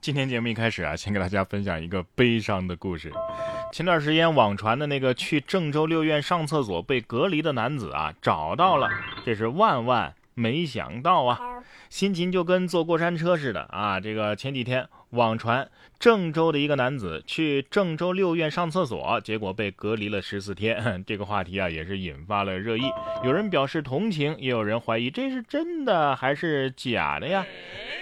今天节目一开始啊，先给大家分享一个悲伤的故事。前段时间网传的那个去郑州六院上厕所被隔离的男子啊，找到了，这是万万没想到啊！心情就跟坐过山车似的啊！这个前几天网传郑州的一个男子去郑州六院上厕所，结果被隔离了十四天。这个话题啊，也是引发了热议。有人表示同情，也有人怀疑这是真的还是假的呀？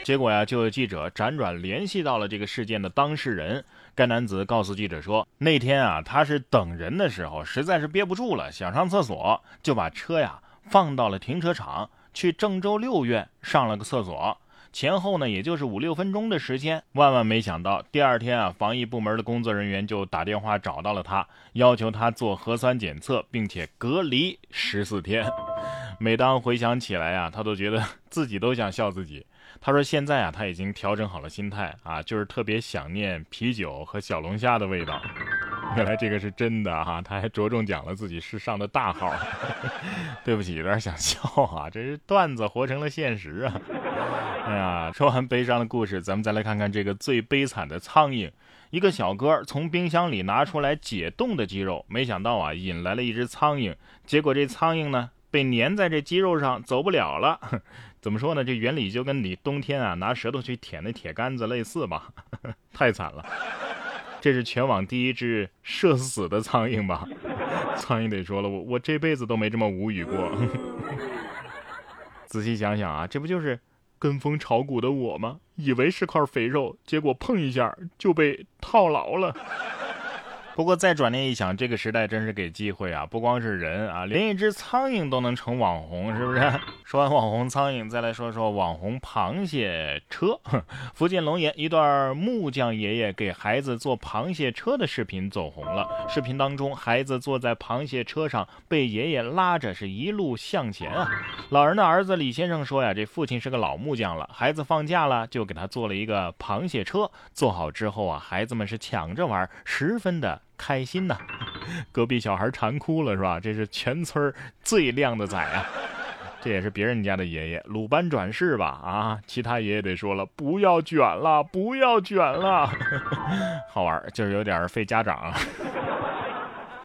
结果呀，就有记者辗转联系到了这个事件的当事人。该男子告诉记者说，那天啊，他是等人的时候，实在是憋不住了，想上厕所，就把车呀放到了停车场，去郑州六院上了个厕所。前后呢，也就是五六分钟的时间。万万没想到，第二天啊，防疫部门的工作人员就打电话找到了他，要求他做核酸检测，并且隔离十四天。每当回想起来啊，他都觉得 自己都想笑自己。他说：“现在啊，他已经调整好了心态啊，就是特别想念啤酒和小龙虾的味道。原来这个是真的哈，他还着重讲了自己是上的大号。对不起，有点想笑啊，这是段子活成了现实啊。哎呀，说完悲伤的故事，咱们再来看看这个最悲惨的苍蝇。一个小哥从冰箱里拿出来解冻的鸡肉，没想到啊，引来了一只苍蝇。结果这苍蝇呢，被粘在这鸡肉上，走不了了。”怎么说呢？这原理就跟你冬天啊拿舌头去舔那铁杆子类似吧？太惨了！这是全网第一只社死的苍蝇吧？苍蝇得说了，我我这辈子都没这么无语过。仔细想想啊，这不就是跟风炒股的我吗？以为是块肥肉，结果碰一下就被套牢了。不过再转念一想，这个时代真是给机会啊！不光是人啊，连一只苍蝇都能成网红，是不是？说完网红苍蝇，再来说说网红螃蟹车。福建龙岩一段木匠爷爷给孩子做螃蟹车的视频走红了。视频当中，孩子坐在螃蟹车上，被爷爷拉着，是一路向前啊。老人的儿子李先生说呀，这父亲是个老木匠了，孩子放假了就给他做了一个螃蟹车。做好之后啊，孩子们是抢着玩，十分的。开心呐，隔壁小孩馋哭了是吧？这是全村最靓的仔啊！这也是别人家的爷爷鲁班转世吧？啊，其他爷爷得说了，不要卷了，不要卷了，好玩，就是有点费家长。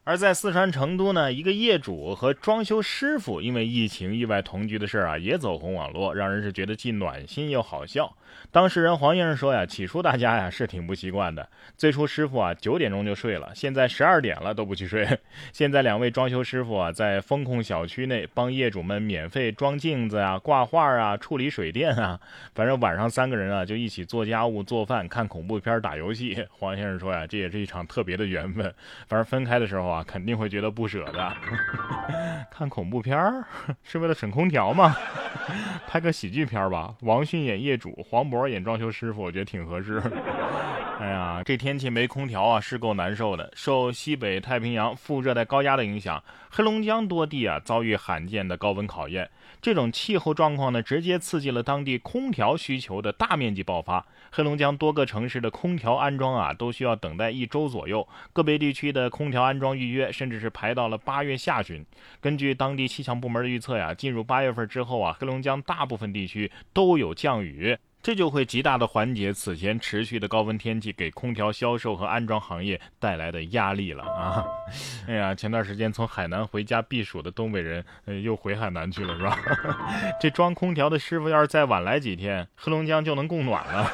而在四川成都呢，一个业主和装修师傅因为疫情意外同居的事儿啊，也走红网络，让人是觉得既暖心又好笑。当事人黄先生说呀，起初大家呀是挺不习惯的。最初师傅啊九点钟就睡了，现在十二点了都不去睡。现在两位装修师傅啊在风控小区内帮业主们免费装镜子啊、挂画啊、处理水电啊，反正晚上三个人啊就一起做家务、做饭、看恐怖片、打游戏。黄先生说呀，这也是一场特别的缘分。反正分开的时候啊，肯定会觉得不舍的。看恐怖片是为了省空调吗？拍个喜剧片吧，王迅演业主，黄渤演装修师傅，我觉得挺合适。哎呀，这天气没空调啊，是够难受的。受西北太平洋副热带高压的影响，黑龙江多地啊遭遇罕见的高温考验。这种气候状况呢，直接刺激了当地空调需求的大面积爆发。黑龙江多个城市的空调安装啊，都需要等待一周左右。个别地区的空调安装预约，甚至是排到了八月下旬。根据当地气象部门的预测呀，进入八月份之后啊，黑龙江大部分地区都有降雨。这就会极大的缓解此前持续的高温天气给空调销售和安装行业带来的压力了啊！哎呀，前段时间从海南回家避暑的东北人，呃，又回海南去了是吧？这装空调的师傅要是再晚来几天，黑龙江就能供暖了。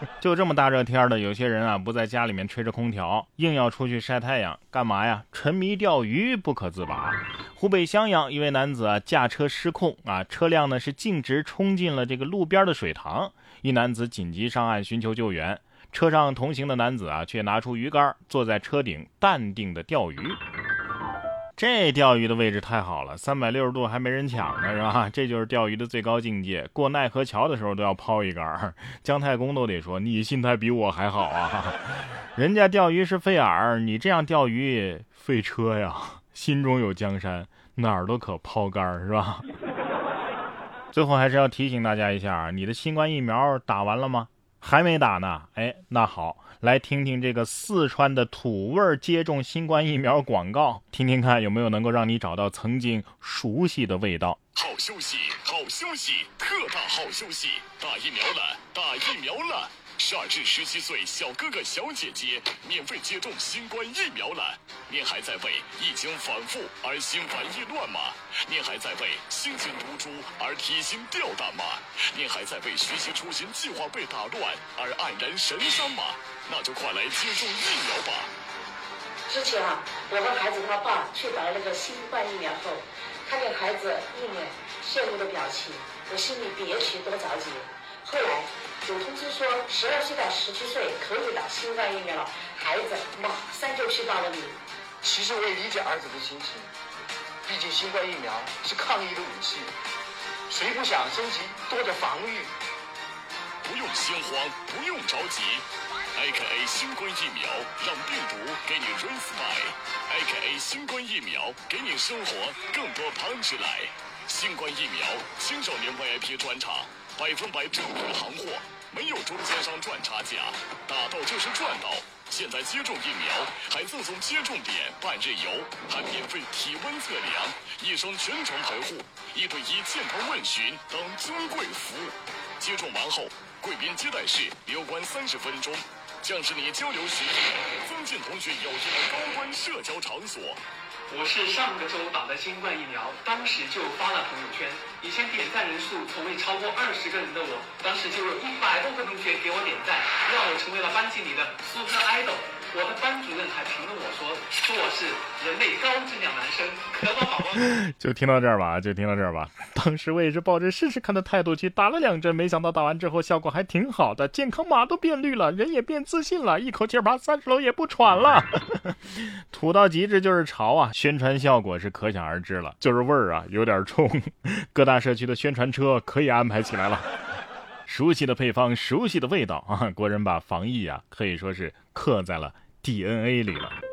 就这么大热天的，有些人啊不在家里面吹着空调，硬要出去晒太阳，干嘛呀？沉迷钓鱼不可自拔。湖北襄阳一位男子啊驾车失控啊，车辆呢是径直冲进了这个路边的水塘，一男子紧急上岸寻求救援，车上同行的男子啊却拿出鱼竿，坐在车顶淡定的钓鱼。这钓鱼的位置太好了，三百六十度还没人抢呢，是吧？这就是钓鱼的最高境界。过奈何桥的时候都要抛一杆，姜太公都得说你心态比我还好啊！人家钓鱼是费饵，你这样钓鱼费车呀。心中有江山，哪儿都可抛竿，是吧？最后还是要提醒大家一下，你的新冠疫苗打完了吗？还没打呢？哎，那好。来听听这个四川的土味接种新冠疫苗广告，听听看有没有能够让你找到曾经熟悉的味道。好消息，好消息，特大好消息！打疫苗了，打疫苗了！十二至十七岁小哥哥小姐姐免费接种新冠疫苗了。您还在为疫情反复而心烦意乱吗？您还在为心情如珠而提心吊胆吗？您还在为学习出行计划被打乱而黯然神伤吗？那就快来接种疫苗吧！之前啊，我和孩子他爸去打了那个新冠疫苗后，看见孩子一脸羡慕的表情，我心里别提多着急。后来有通知说，十二岁到十七岁可以打新冠疫苗了，孩子马上就去报了名。其实我也理解儿子的心情，毕竟新冠疫苗是抗疫的武器，谁不想升级多点防御？不用心慌，不用着急，AKA 新冠疫苗让病毒给你 respite，AKA 新冠疫苗给你生活更多 punch 来，新冠疫苗青少年 VIP 专场。百分百正品行货，没有中间商赚差价，打到就是赚到。现在接种疫苗还赠送接种点半日游，还免费体温测量，医生全程陪护，一对一健康问询等尊贵服务。接种完后，贵宾接待室留观三十分钟，将是你交流时、增进同学友谊的高端社交场所。我是上个周打的新冠疫苗，当时就发了朋友圈。以前点赞人数从未超过二十个人的我，当时就有一百多个同学给我点赞，让我成为了班级里的 super idol。我的班主任还评论我说，说我是人类高质量男生，可宝宝宝。就听到这儿吧，就听到这儿吧。当时我也是抱着试试看的态度去打了两针，没想到打完之后效果还挺好的，健康码都变绿了，人也变自信了，一口气爬三十楼也不喘了。土到极致就是潮啊！宣传效果是可想而知了，就是味儿啊有点冲。各大社区的宣传车可以安排起来了。熟悉的配方，熟悉的味道啊！国人把防疫啊可以说是刻在了。DNA 里了。